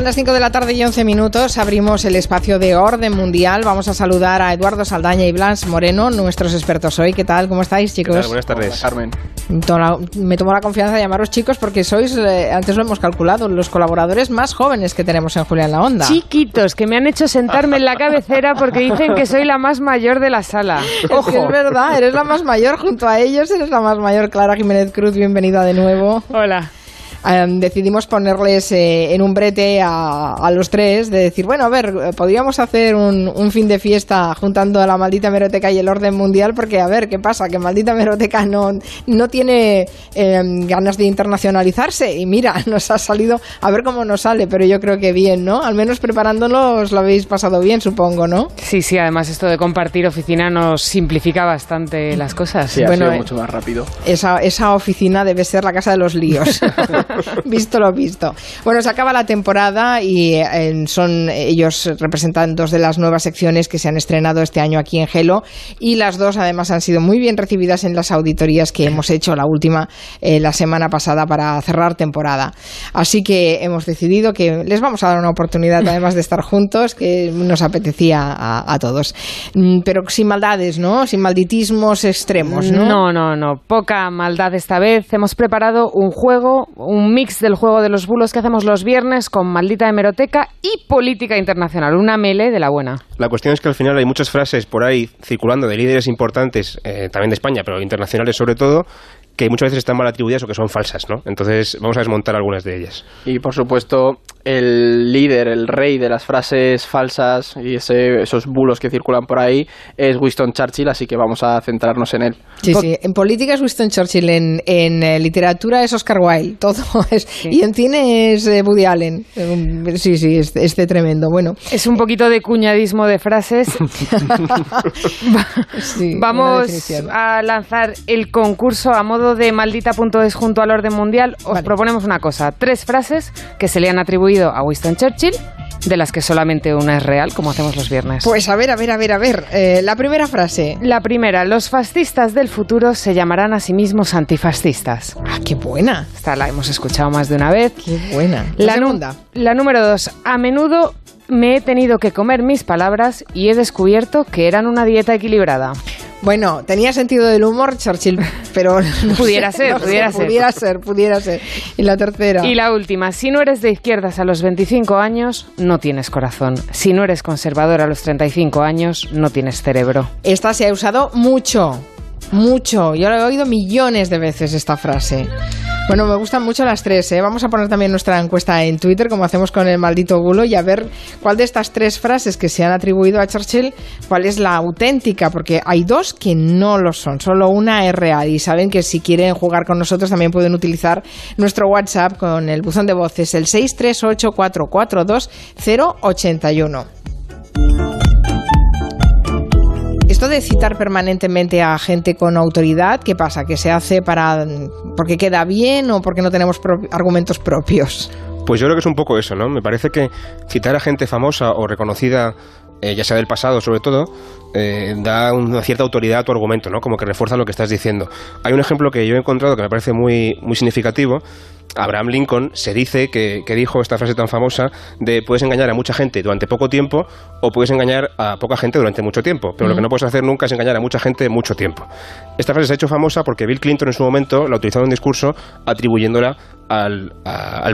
Son las 5 de la tarde y 11 minutos. Abrimos el espacio de orden mundial. Vamos a saludar a Eduardo Saldaña y Blas Moreno, nuestros expertos hoy. ¿Qué tal? ¿Cómo estáis, chicos? Buenas tardes. Carmen. Me tomo la confianza de llamaros chicos porque sois, eh, antes lo hemos calculado, los colaboradores más jóvenes que tenemos en Julia en la Onda. Chiquitos, que me han hecho sentarme en la cabecera porque dicen que soy la más mayor de la sala. Ojo. Es, verdad, eres la más mayor junto a ellos, eres la más mayor. Clara Jiménez Cruz, bienvenida de nuevo. Hola. Em, decidimos ponerles eh, en un brete a, los tres de decir, bueno, a ver, podríamos hacer un, fin de fiesta juntando a la maldita meroteca y el orden mundial, porque a ver, ¿qué pasa? Que maldita meroteca no, no tiene em, ganas de internacionalizarse y mira, nos ha salido, a ver cómo nos sale, pero yo creo que bien, ¿no? Al menos preparándonos lo habéis pasado bien, supongo, ¿no? Sí, sí, además esto de compartir oficina nos simplifica bastante las cosas. Sí, bueno, ha sido mucho más rápido. Esa, esa oficina debe ser la casa de los líos. visto lo visto. Bueno, se acaba la temporada y eh, son ellos representan dos de las nuevas secciones que se han estrenado este año aquí en Gelo y las dos además han sido muy bien recibidas en las auditorías que hemos hecho, la última eh, la semana pasada para cerrar temporada. Así que hemos decidido que les vamos a dar una oportunidad además de estar juntos, que nos apetecía a, todos. Mm, pero sin maldades, ¿no? Sin malditismos extremos, ¿no? No, no, no. Poca maldad esta vez. Hemos preparado un juego, un un mix del juego de los bulos que hacemos los viernes con maldita hemeroteca y política internacional, una mele de la buena. La cuestión es que al final hay muchas frases por ahí circulando de líderes importantes, eh, también de España, pero internacionales sobre todo, que muchas veces están mal atribuidas o que son falsas, ¿no? Entonces vamos a desmontar algunas de ellas. Y por supuesto, el líder, el rey de las frases falsas y esos bulos que circulan por ahí es Winston Churchill, así que vamos a centrarnos en él. Sí, sí, en política es Winston Churchill, en, eh, literatura es Oscar Wilde, todo es, y en cine es eh, Woody Allen. Um, sí, sí, este, tremendo. Bueno, es un poquito de cuñadismo de frases. vamos a lanzar el concurso a modo de maldita.es junto al orden mundial. Os proponemos una cosa, tres frases que se le han atribuido a Winston Churchill de las que solamente una es real, como hacemos los viernes. Pues a ver, a ver, a ver, a ver. Eh, la primera frase. La primera, los fascistas del futuro se llamarán a sí mismos antifascistas. Ah, qué buena. Esta la hemos escuchado más de una vez. Qué buena. La, segunda. La número dos, a menudo me he tenido que comer mis palabras y he descubierto que eran una dieta equilibrada. Bueno, tenía sentido del humor Churchill, pero pudiera ser, pudiera ser. Pudiera ser, pudiera ser. Y la tercera. Y la última, si no eres de izquierdas a los 25 años, no tienes corazón. Si no eres conservador a los 35 años, no tienes cerebro. Esta se ha usado mucho, mucho. Yo la he oído millones de veces esta frase. Bueno, me gustan mucho las tres. ¿eh? Vamos a poner también nuestra encuesta en Twitter, como hacemos con el maldito bulo, y a ver cuál de estas tres frases que se han atribuido a Churchill, cuál es la auténtica, porque hay dos que no lo son, solo una es real. Y saben que si quieren jugar con nosotros también pueden utilizar nuestro WhatsApp con el buzón de voces, el 638442081 esto de citar permanentemente a gente con autoridad, ¿qué pasa? ¿Que se hace para porque queda bien o porque no tenemos argumentos propios? Pues yo creo que es un poco eso, ¿no? Me parece que citar a gente famosa o reconocida, eh, ya sea del pasado sobre todo, eh, da una cierta autoridad a tu argumento, ¿no? Como que refuerza lo que estás diciendo. Hay un ejemplo que yo he encontrado que me parece muy, muy significativo, Abraham Lincoln se dice que, dijo esta frase tan famosa de puedes engañar a mucha gente durante poco tiempo o puedes engañar a poca gente durante mucho tiempo, pero lo que no puedes hacer nunca es engañar a mucha gente mucho tiempo. Esta frase se ha hecho famosa porque Bill Clinton en su momento la utilizó en un discurso atribuyéndola al,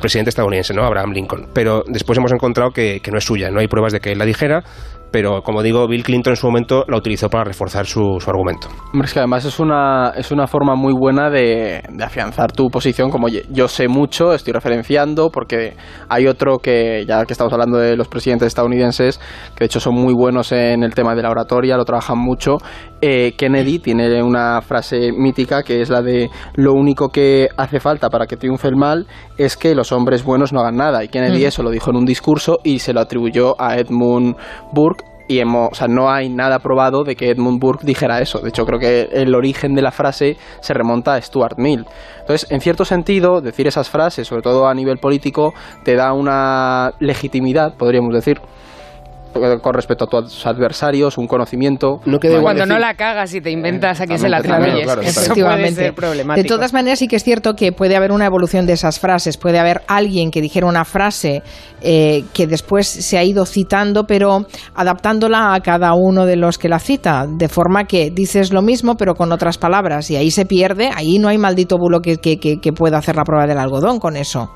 presidente estadounidense, ¿no? Abraham Lincoln. Pero después hemos encontrado que, que no es suya, no hay pruebas de que él la dijera, pero como digo, Bill Clinton en su momento la utilizó para reforzar su, argumento. Hombre, es que además es una, es una forma muy buena de, afianzar tu posición, como yo sé mucho, estoy referenciando, porque hay otro que, ya que estamos hablando de los presidentes estadounidenses, que de hecho son muy buenos en el tema de la oratoria, lo trabajan mucho. Eh, Kennedy tiene una frase mítica que es la de lo único que hace falta para que triunfe el mal es que los hombres buenos no hagan nada. Y Kennedy mm. eso lo dijo en un discurso y se lo atribuyó a Edmund Burke y hemos, o sea, no hay nada probado de que Edmund Burke dijera eso. De hecho, creo que el origen de la frase se remonta a Stuart Mill. Entonces, en cierto sentido, decir esas frases, sobre todo a nivel político, te da una legitimidad, podríamos decir, con respecto a tus adversarios, un conocimiento. No Cuando no la cagas y te inventas a quién se la atribuyes. eso puede ser problemático. De todas maneras, sí que es cierto que puede haber una evolución de esas frases. Puede haber alguien que dijera una frase eh, que después se ha ido citando, pero adaptándola a cada uno de los que la cita, de forma que dices lo mismo, pero con otras palabras, y ahí se pierde, ahí no hay maldito bulo que, que, que pueda hacer la prueba del algodón con eso.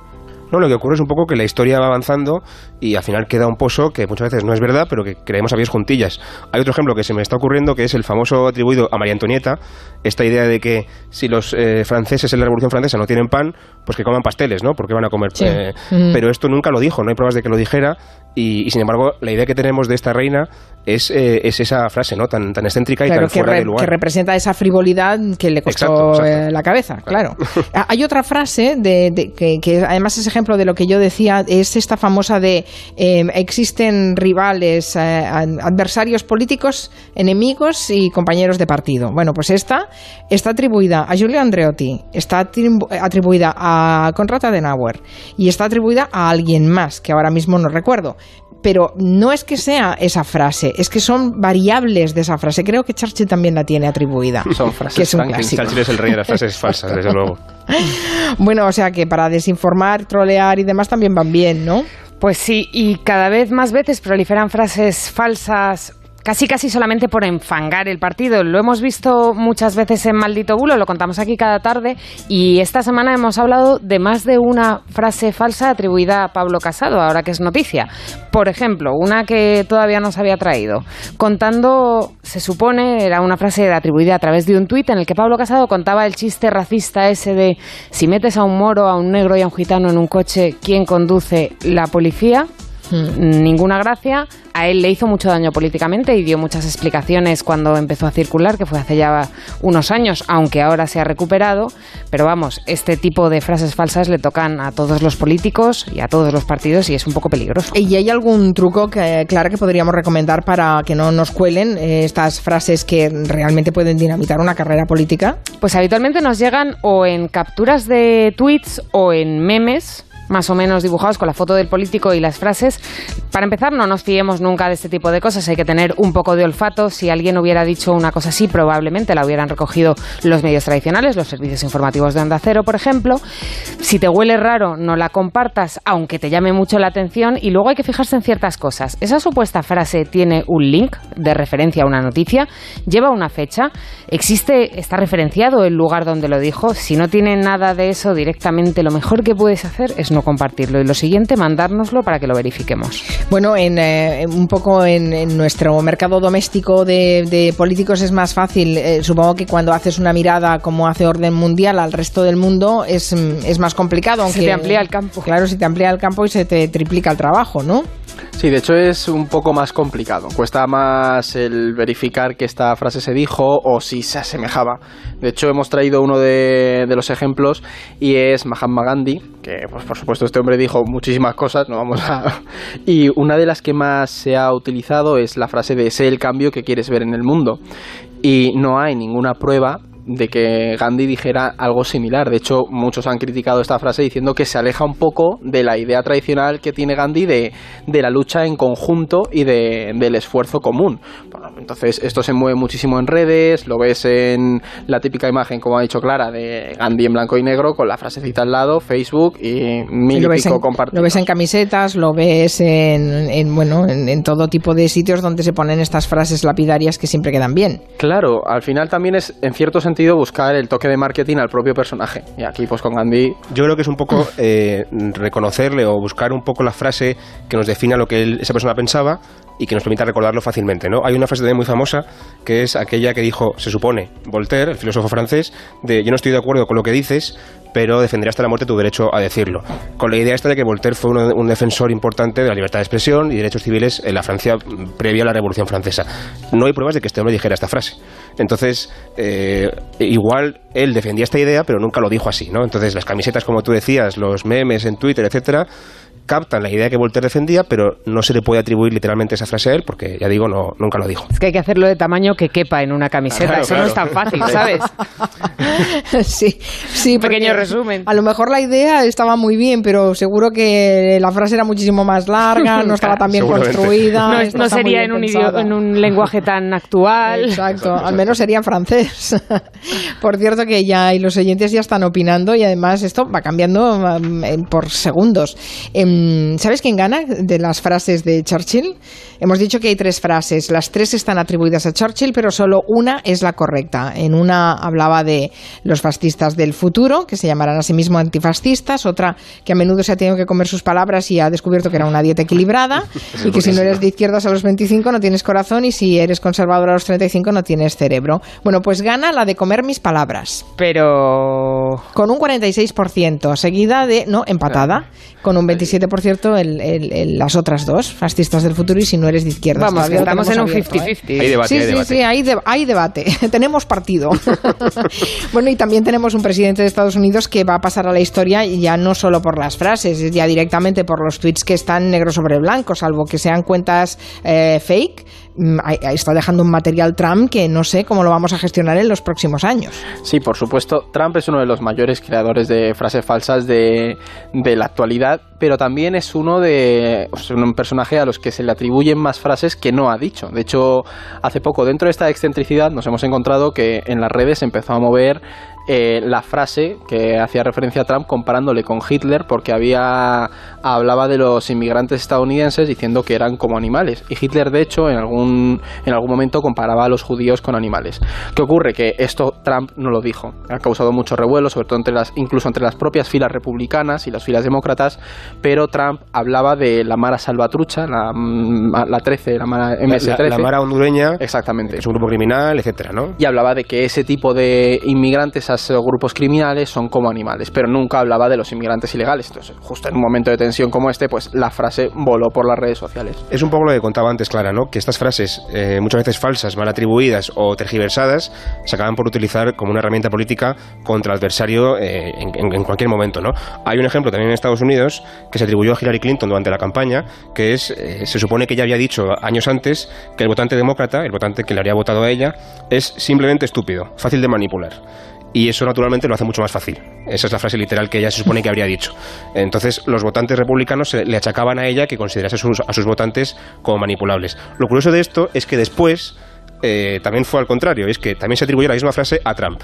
No, lo que ocurre es un poco que la historia va avanzando y al final queda un pozo que muchas veces no es verdad, pero que creemos a pies juntillas. Hay otro ejemplo que se me está ocurriendo que es el famoso atribuido a María Antonieta, esta idea de que si los eh, franceses en la Revolución Francesa no tienen pan, pues que coman pasteles, ¿no? Porque van a comer. Eh, pero esto nunca lo dijo, no hay pruebas de que lo dijera y, sin embargo la idea que tenemos de esta reina es, eh, es esa frase, ¿no? Tan, tan excéntrica y tan fuera de lugar. Que representa esa frivolidad que le costó la cabeza, claro. Ah, hay otra frase de, que, que además es ejemplo de lo que yo decía, es esta famosa de Em, existen rivales, eh, adversarios políticos, enemigos y compañeros de partido. Bueno, pues esta está atribuida a Giulio Andreotti, está atribuida a Konrad Adenauer y está atribuida a alguien más, que ahora mismo no recuerdo pero no es que sea esa frase, es que son variables de esa frase. Creo que Churchill también la tiene atribuida. Son frases que es un Churchill es el rey de las frases falsas, desde luego. Bueno, o sea que para desinformar, trolear y demás también van bien, ¿no? Pues sí, y cada vez más veces proliferan frases falsas casi casi solamente por enfangar el partido. Lo hemos visto muchas veces en Maldito Bulo, lo contamos aquí cada tarde y esta semana hemos hablado de más de una frase falsa atribuida a Pablo Casado, ahora que es noticia. Por ejemplo, una que todavía no se había traído, contando, se supone, era una frase atribuida a través de un tuit en el que Pablo Casado contaba el chiste racista ese de si metes a un moro, a un negro y a un gitano en un coche, ¿quién conduce? La policía. Hmm. Ninguna gracia a él le hizo mucho daño políticamente y dio muchas explicaciones cuando empezó a circular, que fue hace ya unos años, aunque ahora se ha recuperado. Pero vamos, este tipo de frases falsas le tocan a todos los políticos y a todos los partidos y es un poco peligroso. ¿Y hay algún truco, que, Clara, que podríamos recomendar para que no nos cuelen eh, estas frases que realmente pueden dinamitar una carrera política? Pues habitualmente nos llegan o en capturas de tweets o en memes más o menos dibujados con la foto del político y las frases. Para empezar, no nos fiemos nunca de este tipo de cosas, hay que tener un poco de olfato. Si alguien hubiera dicho una cosa así, probablemente la hubieran recogido los medios tradicionales, los servicios informativos de Onda Cero, por ejemplo. Si te huele raro, no la compartas, aunque te llame mucho la atención. Y luego hay que fijarse en ciertas cosas. Esa supuesta frase tiene un link de referencia a una noticia, lleva una fecha, existe, está referenciado el lugar donde lo dijo. Si no tiene nada de eso directamente, lo mejor que puedes hacer es no compartirlo. Y lo siguiente, mandárnoslo para que lo verifiquemos. Bueno, en, eh, un poco en, nuestro mercado doméstico de, políticos es más fácil. Eh, supongo que cuando haces una mirada como hace Orden Mundial al resto del mundo es, es más complicado. Aunque, se te amplía el campo. Claro, si te amplía el campo y se te triplica el trabajo, ¿no? Sí, de hecho es un poco más complicado. Cuesta más el verificar que esta frase se dijo o si se asemejaba. De hecho, hemos traído uno de, los ejemplos y es Mahatma Gandhi, que pues por supuesto este hombre dijo muchísimas cosas, no vamos a... Y una de las que más se ha utilizado es la frase de sé el cambio que quieres ver en el mundo. Y no hay ninguna prueba de que Gandhi dijera algo similar. De hecho, muchos han criticado esta frase diciendo que se aleja un poco de la idea tradicional que tiene Gandhi de, de la lucha en conjunto y de, del esfuerzo común. entonces, esto se mueve muchísimo en redes, lo ves en la típica imagen, como ha dicho Clara, de Gandhi en blanco y negro con la frasecita al lado, Facebook y mil y, pico compartidos. Lo ves en camisetas, lo ves en, en bueno, en, en todo tipo de sitios donde se ponen estas frases lapidarias que siempre quedan bien. Claro, al final también es, en cierto sentido, buscar el toque de marketing al propio personaje. Y aquí, pues con Gandhi. Yo creo que es un poco eh, reconocerle o buscar un poco la frase que nos defina lo que esa persona pensaba y que nos permita recordarlo fácilmente. ¿no? Hay una frase también muy famosa que es aquella que dijo, se supone, Voltaire, el filósofo francés, de yo no estoy de acuerdo con lo que dices, pero defenderé hasta la muerte tu derecho a decirlo. Con la idea esta de que Voltaire fue un defensor importante de la libertad de expresión y derechos civiles en la Francia previa a la Revolución Francesa. No hay pruebas de que este hombre dijera esta frase. Entonces, eh, igual él defendía esta idea, pero nunca lo dijo así, ¿no? Entonces, las camisetas, como tú decías, los memes en Twitter, etcétera, captan la idea que Voltaire defendía, pero no se le puede atribuir literalmente esa frase a él, porque ya digo, no, nunca lo dijo. Es que hay que hacerlo de tamaño que quepa en una camiseta, eso no es tan fácil, ¿sabes? sí, sí. pequeño resumen. A lo mejor la idea estaba muy bien, pero seguro que la frase era muchísimo más larga, no estaba tan bien construida. No, sería en un, en un lenguaje tan actual. Exacto, al menos sería en francés. Por cierto que ya y los oyentes ya están opinando y además esto va cambiando um, por segundos. Em, ¿Sabes quién gana de las frases de Churchill? Hemos dicho que hay tres frases. Las tres están atribuidas a Churchill, pero solo una es la correcta. En una hablaba de los fascistas del futuro, que se llamarán a sí mismos antifascistas. Otra que a menudo se ha tenido que comer sus palabras y ha descubierto que era una dieta equilibrada. y que si no eres de izquierdas a los 25 no tienes corazón y si eres conservador a los 35 no tienes cerebro. Bueno, pues gana la de comer mis palabras. Pero... Con un 46%, seguida de... No, empatada. Con un 27% el, el, las otras dos, fascistas del futuro y si no eres de izquierda. Vamos, estamos en un 50-50. ¿eh? Hay debate, sí, hay sí, sí, hay, hay debate. tenemos partido. bueno, y también tenemos un presidente de Estados Unidos que va a pasar a la historia ya no solo por las frases, ya directamente por los tweets que están negro sobre blanco, salvo que sean cuentas eh, fake está dejando un material Trump que no sé cómo lo vamos a gestionar en los próximos años. Sí, por supuesto. Trump es uno de los mayores creadores de frases falsas de, de la actualidad, pero también es uno de un personaje a los que se le atribuyen más frases que no ha dicho. De hecho, hace poco, dentro de esta excentricidad, nos hemos encontrado que en las redes empezó a mover eh, la frase que hacía referencia a Trump comparándole con Hitler porque había hablaba de los inmigrantes estadounidenses diciendo que eran como animales y Hitler de hecho en algún en algún momento comparaba a los judíos con animales. ¿Qué ocurre? Que esto Trump no lo dijo. Ha causado mucho revuelo, sobre todo entre las incluso entre las propias filas republicanas y las filas demócratas, pero Trump hablaba de la Mara Salvatrucha, la, mm, la 13, la Mara MS13. La, Mara hondureña. Exactamente. es un grupo criminal, etcétera, ¿no? Y hablaba de que ese tipo de inmigrantes grupos criminales son como animales, pero nunca hablaba de los inmigrantes ilegales. Entonces, justo en un momento de tensión como este, pues la frase voló por las redes sociales. Es un poco lo que contaba antes, Clara, ¿no? Que estas frases, eh, muchas veces falsas, mal atribuidas o tergiversadas, se acaban por utilizar como una herramienta política contra el adversario eh, en, cualquier momento, ¿no? Hay un ejemplo también en Estados Unidos que se atribuyó a Hillary Clinton durante la campaña, que es, eh, se supone que ella había dicho años antes que el votante demócrata, el votante que le habría votado a ella, es simplemente estúpido, fácil de manipular y eso naturalmente lo hace mucho más fácil. Esa es la frase literal que ella se supone que habría dicho. Entonces, los votantes republicanos le achacaban a ella que considerase a sus, votantes como manipulables. Lo curioso de esto es que después eh, también fue al contrario, es que también se atribuyó la misma frase a Trump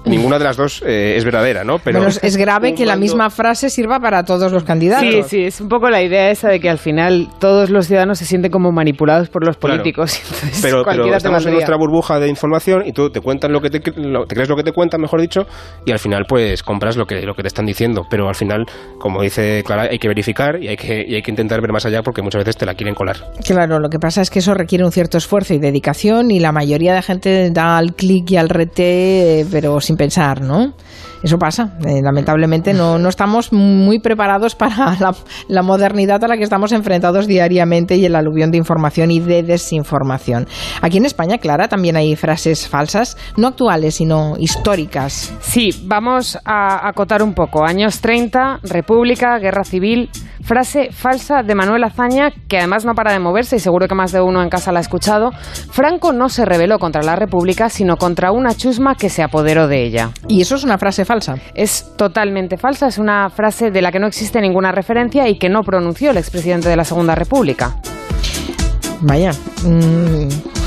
ninguna de las dos eh, es verdadera, ¿no? Pero es grave que la misma frase sirva para todos los candidatos. Sí, sí, es un poco la idea esa de que al final todos los ciudadanos se sienten como manipulados por los políticos. pero, estamos en nuestra burbuja de información y tú te cuentan lo que te, crees lo que te cuentan, mejor dicho, y al final pues compras lo que, lo que te están diciendo. Pero al final, como dice Clara, hay que verificar y hay que, y hay que intentar ver más allá porque muchas veces te la quieren colar. Claro, lo que pasa es que eso requiere un cierto esfuerzo y dedicación y la mayoría de gente da al clic y al rete, pero sin pensar, ¿no? Eso pasa. Eh, lamentablemente no, no, estamos muy preparados para la, modernidad a la que estamos enfrentados diariamente y el aluvión de información y de desinformación. Aquí en España, Clara, también hay frases falsas, no actuales, sino históricas. Sí, vamos a acotar un poco. Años 30, República, Guerra Civil, frase falsa de Manuel Azaña, que además no para de moverse y seguro que más de uno en casa la ha escuchado. Franco no se rebeló contra la República, sino contra una chusma que se apoderó de ella. Y eso es una frase falsa. Es totalmente falsa, es una frase de la que no existe ninguna referencia y que no pronunció el expresidente de la Segunda República. Vaya. Mm,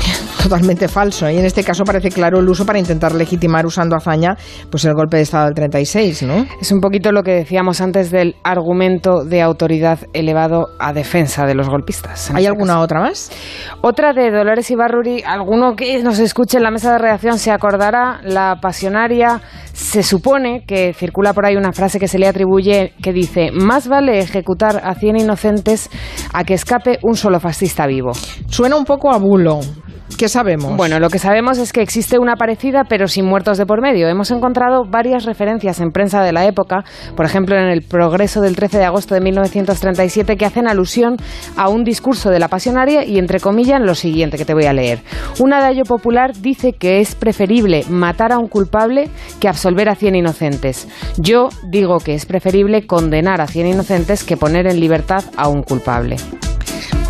totalmente falso. Y en este caso parece claro el uso para intentar legitimar usando hazaña pues el golpe de Estado del 36, ¿no? Es un poquito lo que decíamos antes del argumento de autoridad elevado a defensa de los golpistas. ¿Hay este alguna otra más? Otra de Dolores Ibarruri, alguno que nos escuche en la mesa de redacción se acordará, la pasionaria, se supone que circula por ahí una frase que se le atribuye que dice, más vale ejecutar a 100 inocentes a que escape un solo fascista vivo. Suena un poco a bulo ¿Qué sabemos? Bueno, lo que sabemos es que existe una parecida, pero sin muertos de por medio. Hemos encontrado varias referencias en prensa de la época, por ejemplo, en el Progreso del 13 de agosto de 1937, que hacen alusión a un discurso de la pasionaria y, entre comillas, lo siguiente que te voy a leer. Un adagio popular dice que es preferible matar a un culpable que absolver a cien inocentes. Yo digo que es preferible condenar a cien inocentes que poner en libertad a un culpable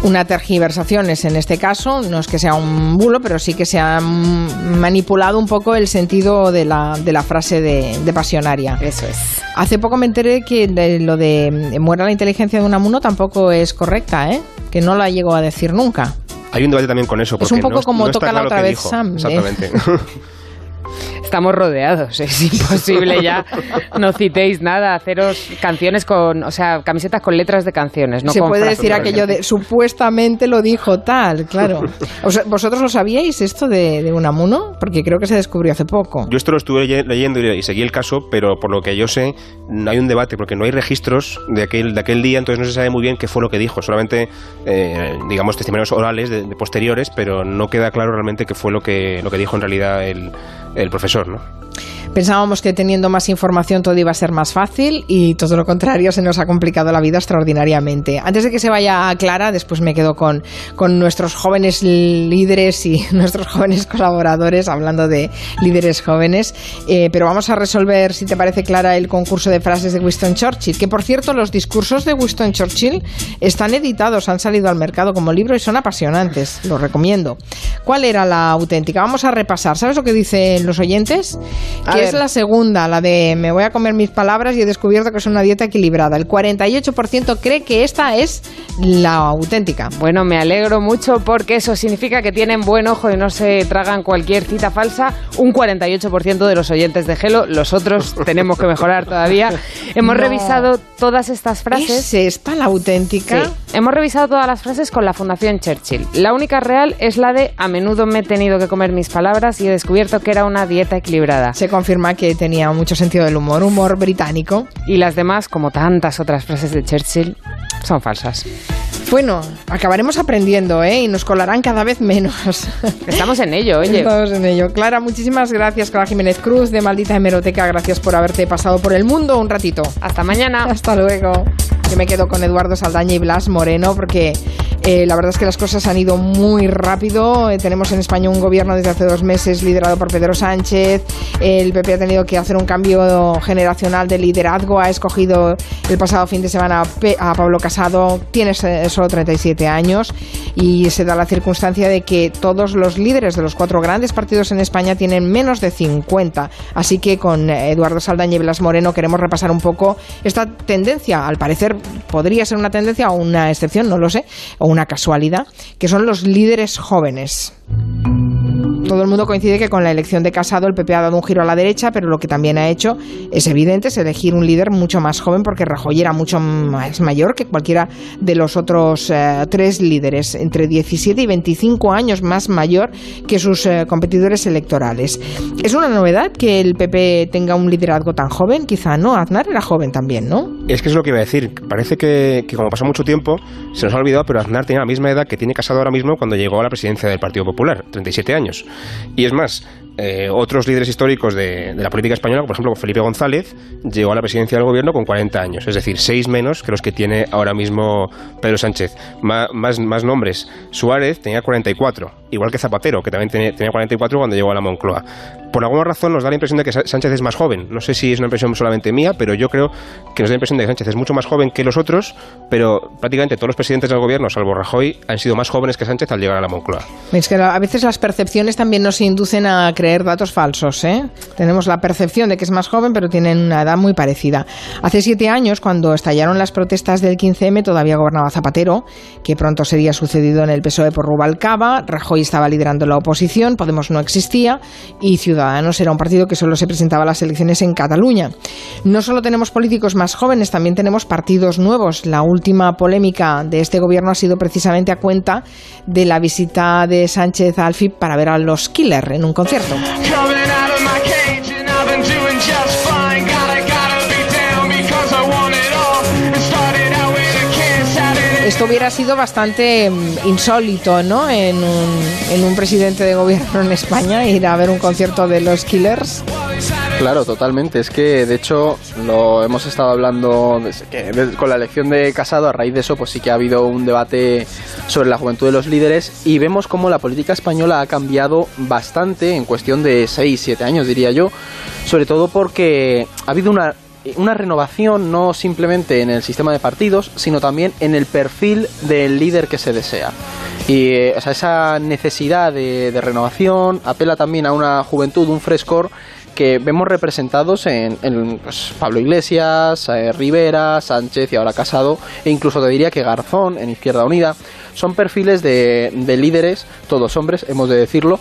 una tergiversación es en este caso, no es que sea un bulo, pero sí que se ha manipulado un poco el sentido de la, de la frase de, pasionaria. Eso es. Hace poco me enteré que lo de muera la inteligencia de un amuno tampoco es correcta, ¿eh? que no la llegó a decir nunca. Hay un debate también con eso. es un poco como toca la otra vez Sam. ¿eh? Estamos rodeados. Es imposible ya. No citéis nada. Haceros canciones con. O sea, camisetas con letras de canciones. No Se puede decir aquello de supuestamente lo dijo tal, claro. ¿Vosotros lo sabíais esto de, de Unamuno? Porque creo que se descubrió hace poco. Yo esto lo estuve leyendo y seguí el caso, pero por lo que yo sé, no hay un debate porque no hay registros de aquel, de aquel día, entonces no se sabe muy bien qué fue lo que dijo. Solamente, eh, digamos, testimonios orales de, posteriores, pero no queda claro realmente qué fue lo que, lo que dijo en realidad el, el profesor, ¿no? Pensábamos que teniendo más información todo iba a ser más fácil y todo lo contrario, se nos ha complicado la vida extraordinariamente. Antes de que se vaya a Clara, después me quedo con, con nuestros jóvenes líderes y nuestros jóvenes colaboradores, hablando de líderes jóvenes. Eh, pero vamos a resolver, si te parece Clara, el concurso de frases de Winston Churchill. Que por cierto, los discursos de Winston Churchill están editados, han salido al mercado como libro y son apasionantes. Los recomiendo. ¿Cuál era la auténtica? Vamos a repasar. ¿Sabes lo que dicen los oyentes? Que es la segunda, la de me voy a comer mis palabras y he descubierto que es una dieta equilibrada. El 48% cree que esta es la auténtica. Bueno, me alegro mucho porque eso significa que tienen buen ojo y no se tragan cualquier cita falsa. Un 48% de los oyentes de Gelo, los otros tenemos que mejorar todavía. Hemos revisado todas estas frases. ¿Es esta la auténtica? Hemos revisado todas las frases con la Fundación Churchill. La única real es la de a menudo me he tenido que comer mis palabras y he descubierto que era una dieta equilibrada. Se confirma que tenía mucho sentido del humor, humor británico. Y las demás, como tantas otras frases de Churchill, son falsas. Bueno, acabaremos aprendiendo, ¿eh? Y nos colarán cada vez menos. Estamos en ello, oye. Estamos en ello. Clara, muchísimas gracias, Clara Jiménez Cruz, de Maldita Hemeroteca. Gracias por haberte pasado por el mundo un ratito. Hasta mañana. Hasta luego. Yo me quedo con Eduardo Saldaña y Blas Moreno porque eh, la verdad es que las cosas han ido muy rápido. Eh, tenemos en España un gobierno desde hace dos meses liderado por Pedro Sánchez. El PP ha tenido que hacer un cambio generacional de liderazgo. Ha escogido el pasado fin de semana a Pablo Casado. Tiene solo 37 años y se da la circunstancia de que todos los líderes de los cuatro grandes partidos en España tienen menos de 50. Así que con Eduardo Saldaña y Blas Moreno queremos repasar un poco esta tendencia. Al parecer podría ser una tendencia o una excepción, no lo sé, o una casualidad, que son los líderes jóvenes todo el mundo coincide que con la elección de Casado el PP ha dado un giro a la derecha, pero lo que también ha hecho es evidente es elegir un líder mucho más joven porque Rajoy era mucho más mayor que cualquiera de los otros eh, tres líderes, entre 17 y 25 años más mayor que sus eh, competidores electorales. ¿Es una novedad que el PP tenga un liderazgo tan joven? Quizá no, Aznar era joven también, ¿no? Es que es lo que iba a decir. Parece que, que como pasó mucho tiempo, se nos ha olvidado, pero Aznar tenía la misma edad que tiene Casado ahora mismo cuando llegó a la presidencia del Partido Popular, 37 años. Y es más, eh, otros líderes históricos de, la política española, por ejemplo Felipe González, llegó a la presidencia del gobierno con 40 años, es decir, seis menos que los que tiene ahora mismo Pedro Sánchez. más, nombres. Suárez tenía 44, igual que Zapatero, que también tenía 44 cuando llegó a la Moncloa por alguna razón nos da la impresión de que Sánchez es más joven. No sé si es una impresión solamente mía, pero yo creo que nos da la impresión de que Sánchez es mucho más joven que los otros, pero prácticamente todos los presidentes del gobierno, salvo Rajoy, han sido más jóvenes que Sánchez al llegar a la Moncloa. Es que a veces las percepciones también nos inducen a creer datos falsos. ¿eh? Tenemos la percepción de que es más joven, pero tienen una edad muy parecida. Hace siete años, cuando estallaron las protestas del 15M, todavía gobernaba Zapatero, que pronto sería sucedido en el PSOE por Rubalcaba. Rajoy estaba liderando la oposición, Podemos no existía y Ciudadanos Ciudadanos era un partido que solo se presentaba a las elecciones en Cataluña. No solo tenemos políticos más jóvenes, también tenemos partidos nuevos. La última polémica de este gobierno ha sido precisamente a cuenta de la visita de Sánchez al FIP para ver a los Killer en un concierto. Esto hubiera sido bastante mm, insólito, ¿no? En un, en un presidente de gobierno en España ir a ver un concierto de los Killers. Claro, totalmente. Es que, de hecho, lo hemos estado hablando con la elección de Casado. A raíz de eso, pues sí que ha habido un debate sobre la juventud de los líderes y vemos cómo la política española ha cambiado bastante en cuestión de 6, 7 años, diría yo. Sobre todo porque ha habido una una renovación no simplemente en el sistema de partidos, sino también en el perfil del líder que se desea. Y eh, esa necesidad de, renovación apela también a una juventud, un frescor que vemos representados en, pues, Pablo Iglesias, eh, Rivera, Sánchez y ahora Casado, e incluso te diría que Garzón en Izquierda Unida. Son perfiles de, de líderes, todos hombres, hemos de decirlo,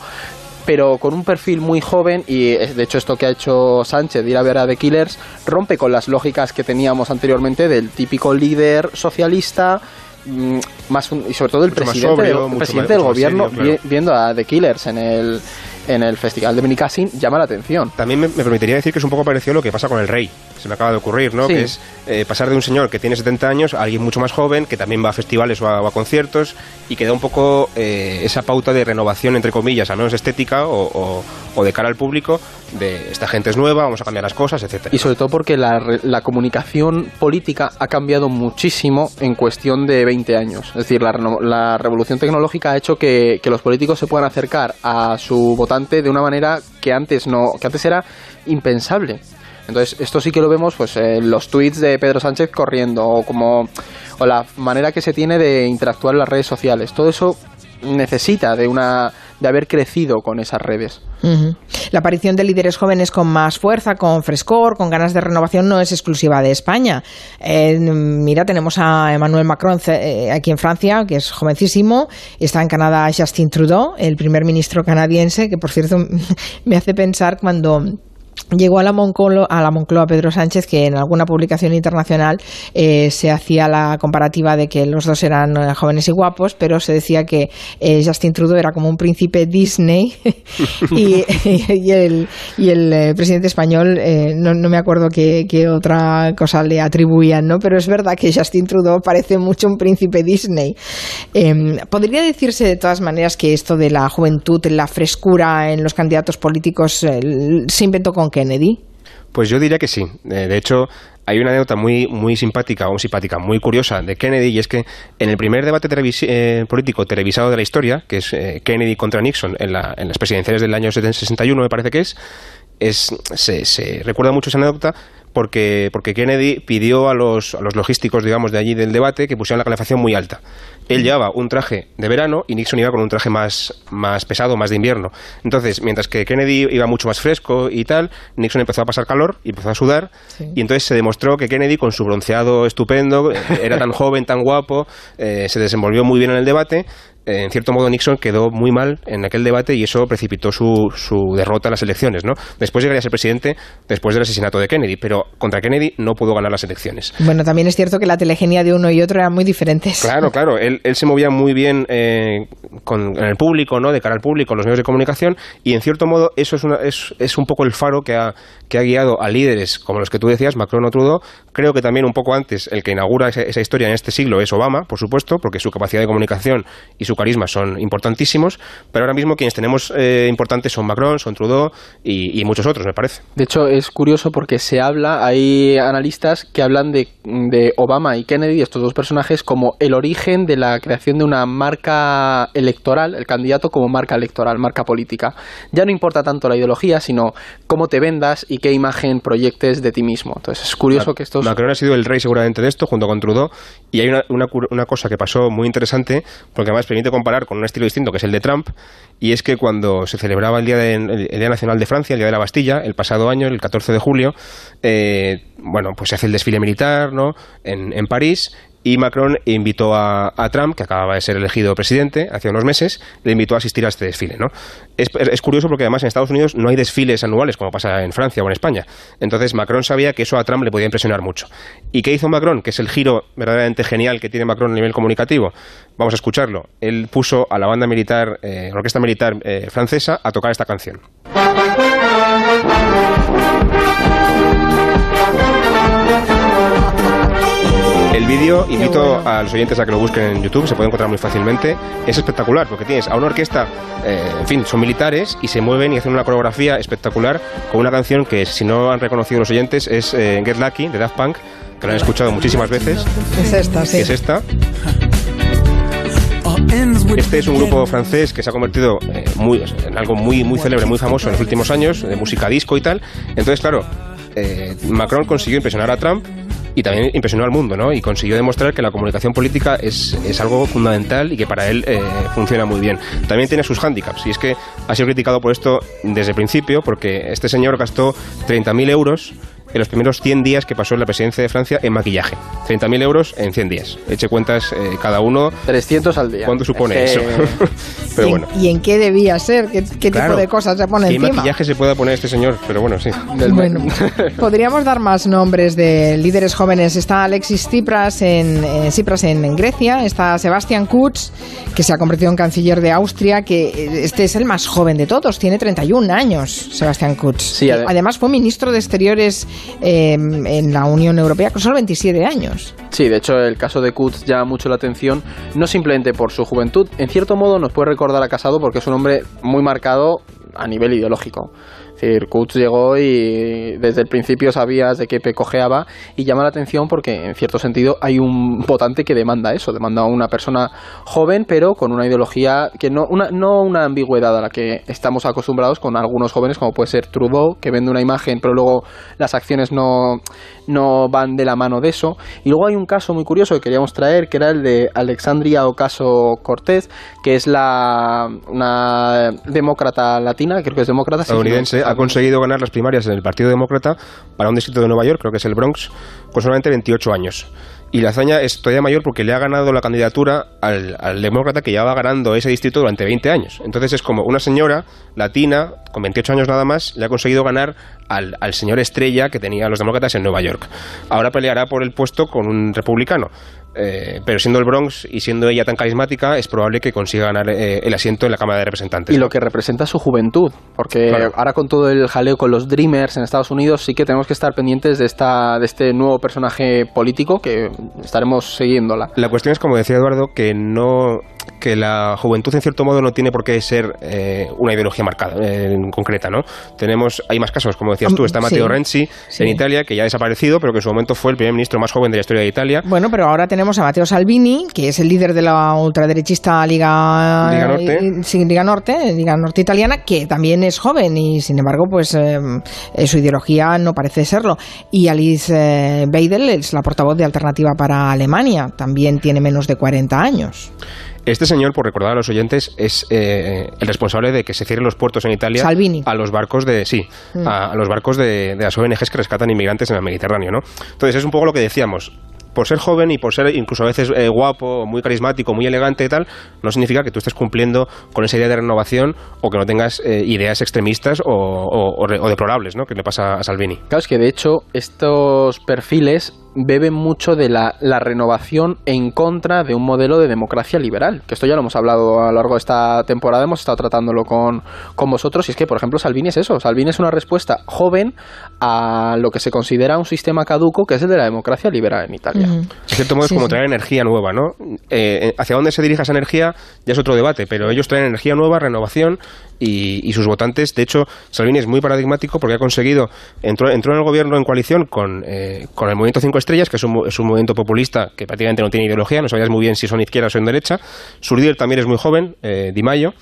pero con un perfil muy joven y eh, de hecho esto que ha hecho Sánchez de ir a ver a The Killers rompe con las lógicas que teníamos anteriormente del típico líder socialista mm, más y sobre todo el presidente, del, presidente del gobierno viendo a The Killers en el en el Festival de Benicassin llama la atención. También me, permitiría decir que es un poco parecido a lo que pasa con el rey, se me acaba de ocurrir, ¿no? Que es eh, pasar de un señor que tiene 70 años a alguien mucho más joven, que también va a festivales o a, conciertos y que da un poco eh, esa pauta de renovación, entre comillas, al menos estética o, de cara al público, de esta gente es nueva, vamos a cambiar las cosas, etcétera. Y sobre todo porque la, comunicación política ha cambiado muchísimo en cuestión de 20 años. Es decir, la, revolución tecnológica ha hecho que, que los políticos se puedan acercar a su votante de una manera que antes no, que antes era impensable. Entonces, esto sí que lo vemos pues en los tweets de Pedro Sánchez corriendo o como o la manera que se tiene de interactuar en las redes sociales. Todo eso necesita de una de haber crecido con esas redes. La aparición de líderes jóvenes con más fuerza, con frescor, con ganas de renovación no es exclusiva de España. Eh, mira, tenemos a Emmanuel Macron eh, aquí en Francia, que es jovencísimo. Está en Canadá Justin Trudeau, el primer ministro canadiense, que por cierto me hace pensar cuando Llegó a la, a la Moncloa Pedro Sánchez que en alguna publicación internacional eh, se hacía la comparativa de que los dos eran eh, jóvenes y guapos, pero se decía que eh, Justin Trudeau era como un príncipe Disney y, el, el presidente español, no, no, me acuerdo qué, otra cosa le atribuían, ¿no? pero es verdad que Justin Trudeau parece mucho un príncipe Disney. Em, ¿Podría decirse de todas maneras que esto de la juventud, la frescura en los candidatos políticos se inventó con Kennedy? Pues yo diría que sí. Eh, de hecho, hay una anécdota muy, muy simpática o simpática, muy curiosa de Kennedy, y es que en el primer debate eh, político televisado de la historia, que es eh, Kennedy contra Nixon en, en, las presidenciales del año 61, me parece que es, es se, se recuerda mucho esa anécdota porque, porque Kennedy pidió a los, a los logísticos, digamos, de allí del debate que pusieran la calefacción muy alta. Él llevaba un traje de verano y Nixon iba con un traje más, más pesado, más de invierno. Entonces, mientras que Kennedy iba mucho más fresco y tal, Nixon empezó a pasar calor y empezó a sudar. Y entonces se demostró que Kennedy, con su bronceado estupendo, era tan joven, tan guapo, eh, se desenvolvió muy bien en el debate en cierto modo Nixon quedó muy mal en aquel debate y eso precipitó su, su derrota en las elecciones, ¿no? Después llegaría a ser presidente después del asesinato de Kennedy, pero contra Kennedy no pudo ganar las elecciones. Bueno, también es cierto que la telegenia de uno y otro eran muy diferentes. Claro, claro, él, él se movía muy bien eh, con el público, ¿no? De cara al público, los medios de comunicación y en cierto modo eso es, una, es, es un poco el faro que ha, que ha guiado a líderes como los que tú decías, Macron o Trudeau. Creo que también un poco antes el que inaugura esa, esa historia en este siglo es Obama, por supuesto, porque su capacidad de comunicación y su carisma son importantísimos, pero ahora mismo quienes tenemos eh, importantes son Macron, son Trudeau y, muchos otros, me parece. De hecho, es curioso porque se habla, hay analistas que hablan de, de Obama y Kennedy, estos dos personajes, como el origen de la creación de una marca electoral, el candidato como marca electoral, marca política. Ya no importa tanto la ideología, sino cómo te vendas y qué imagen proyectes de ti mismo. Entonces, es curioso que estos... Macron ha sido el rey seguramente de esto, junto con Trudeau, y hay una, una, una cosa que pasó muy interesante, porque además permite comparar con un estilo distinto que es el de Trump, y es que cuando se celebraba el Día, de, el Día Nacional de Francia, el Día de la Bastilla, el pasado año, el 14 de julio, eh, bueno, pues se hace el desfile militar ¿no? en, en París y Macron invitó a, Trump, que acababa de ser elegido presidente hace unos meses, le invitó a asistir a este desfile. ¿no? Es, es, curioso porque además en Estados Unidos no hay desfiles anuales como pasa en Francia o en España. Entonces Macron sabía que eso a Trump le podía impresionar mucho. ¿Y qué hizo Macron? Que es el giro verdaderamente genial que tiene Macron a nivel comunicativo. Vamos a escucharlo. Él puso a la banda militar, eh, la orquesta militar eh, francesa, a tocar esta canción. El vídeo, invito a los oyentes a que lo busquen en YouTube, se puede encontrar muy fácilmente. Es espectacular, porque tienes a una orquesta, eh, en fin, son militares y se mueven y hacen una coreografía espectacular con una canción que, si no han reconocido los oyentes, es eh, Get Lucky de Daft Punk, que lo han escuchado muchísimas veces. Es esta, sí. Es esta. Este es un grupo francés que se ha convertido eh, muy, en algo muy, muy célebre, muy famoso en los últimos años, de música disco y tal. Entonces, claro, eh, Macron consiguió impresionar a Trump y también impresionó al mundo, ¿no? Y consiguió demostrar que la comunicación política es, es algo fundamental y que para él eh, funciona muy bien. También tiene sus hándicaps, y es que ha sido criticado por esto desde el principio, porque este señor gastó 30.000 euros en los primeros 100 días que pasó en la presidencia de Francia en maquillaje. 30.000 euros en 100 días. Eche cuentas eh, cada uno. 300 al día. ¿Cuánto supone eso? pero ¿Y, bueno. ¿Y en qué debía ser? ¿Qué, qué tipo de cosas se pone ¿Qué encima? maquillaje se puede poner este señor? Pero bueno, sí. Bueno, podríamos dar más nombres de líderes jóvenes. Está Alexis Tsipras en, eh, Tsipras en, en, Grecia, está Sebastian Kurz, que se ha convertido en canciller de Austria, que eh, este es el más joven de todos, tiene 31 años, Sebastian Kurz. Sí, Además fue ministro de Exteriores eh, en la Unión Europea con solo 27 años. Sí, de hecho el caso de Kurz llama mucho la atención, no simplemente por su juventud, en cierto modo nos puede recordar a Casado porque es un hombre muy marcado a nivel ideológico. Decir, Kurz llegó y desde el principio sabías de qué cojeaba y llama la atención porque en cierto sentido hay un votante que demanda eso, demanda a una persona joven pero con una ideología que no una, no una ambigüedad a la que estamos acostumbrados con algunos jóvenes como puede ser Trudeau que vende una imagen pero luego las acciones no, no van de la mano de eso. Y luego hay un caso muy curioso que queríamos traer que era el de Alexandria Ocaso Cortés que es la una demócrata latina, creo que es demócrata estadounidense, ha conseguido ganar las primarias en el Partido Demócrata para un distrito de Nueva York, creo que es el Bronx, con solamente 28 años. Y la hazaña es todavía mayor porque le ha ganado la candidatura al, al, demócrata que llevaba ganando ese distrito durante 20 años. Entonces es como una señora latina, con 28 años nada más, le ha conseguido ganar al, al señor estrella que tenían los demócratas en Nueva York. Ahora peleará por el puesto con un republicano. Eh, pero siendo el Bronx y siendo ella tan carismática, es probable que consiga ganar eh, el asiento en la Cámara de Representantes. Y lo que representa su juventud, porque claro. ahora con todo el jaleo con los Dreamers en Estados Unidos, sí que tenemos que estar pendientes de, esta, de este nuevo personaje político que estaremos siguiéndola. La cuestión es, como decía Eduardo, que no que la juventud en cierto modo no tiene por qué ser eh, una ideología marcada eh, en concreta, ¿no? Tenemos hay más casos, como decías tú, está Matteo sí, Renzi sí. en Italia que ya ha desaparecido, pero que en su momento fue el primer ministro más joven de la historia de Italia. Bueno, pero ahora tenemos a Matteo Salvini, que es el líder de la ultraderechista Liga Liga Norte, eh, Liga Norte, Liga Norte italiana, que también es joven y sin embargo, pues eh, su ideología no parece serlo. Y Alice Weidel es la portavoz de Alternativa para Alemania, también tiene menos de 40 años. Este señor, por recordar a los oyentes, es eh, el responsable de que se cierren los puertos en Italia Salvini. a los barcos de sí, mm. a, a, los barcos de, de las ONGs que rescatan inmigrantes en el Mediterráneo, ¿no? Entonces es un poco lo que decíamos por ser joven y por ser incluso a veces eh, guapo, muy carismático, muy elegante y tal, no significa que tú estés cumpliendo con esa idea de renovación o que no tengas eh, ideas extremistas o, o, o, deplorables, ¿no? Que le pasa a Salvini. Claro, es que de hecho estos perfiles beben mucho de la, la, renovación en contra de un modelo de democracia liberal, que esto ya lo hemos hablado a lo largo de esta temporada, hemos estado tratándolo con, con vosotros, y es que, por ejemplo, Salvini es eso, Salvini es una respuesta joven a lo que se considera un sistema caduco, que es el de la democracia liberal en Italia. Mm. En cierto modo es sí, como traer sí. energía nueva, ¿no? Eh, hacia dónde se dirija esa energía ya es otro debate, pero ellos traen energía nueva, renovación, y, y, sus votantes. De hecho, Salvini es muy paradigmático porque ha conseguido, entró, entró en el gobierno en coalición con, eh, con el Movimiento Cinco Estrellas, que es un, movimiento populista que prácticamente no tiene ideología, no sabías muy bien si son izquierda o son derecha. Su líder también es muy joven, eh, Di Maio.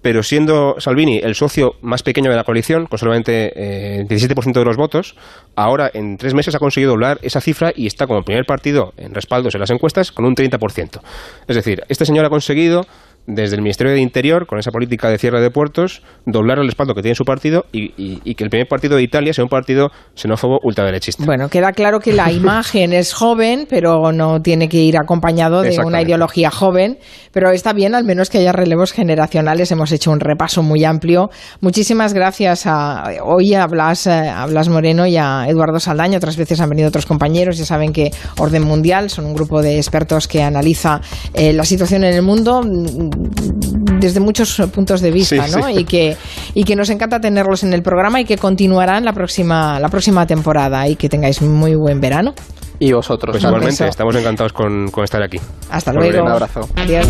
Pero siendo Salvini el socio más pequeño de la coalición, con solamente eh, 17% de los votos, ahora en tres meses ha conseguido doblar esa cifra y está como primer partido en respaldos en las encuestas con un 30%. Es decir, este señor ha conseguido desde el Ministerio de Interior, con esa política de cierre de puertos, doblar el respaldo que tiene su partido y, y, y, que el primer partido de Italia sea un partido xenófobo ultraderechista. Bueno, queda claro que la imagen es joven, pero no tiene que ir acompañado de una ideología joven. Pero está bien, al menos que haya relevos generacionales. Hemos hecho un repaso muy amplio. Muchísimas gracias a hoy a Blas, a Blas Moreno y a Eduardo Saldaña. Otras veces han venido otros compañeros. Ya saben que Orden Mundial son un grupo de expertos que analiza eh, la situación en el mundo desde muchos puntos de vista, sí, ¿no? Sí. Y que y que nos encanta tenerlos en el programa y que continuarán la próxima la próxima temporada y que tengáis muy buen verano. Y vosotros. Pues igualmente, beso. estamos encantados con, con estar aquí. Hasta luego. Un abrazo. Adiós.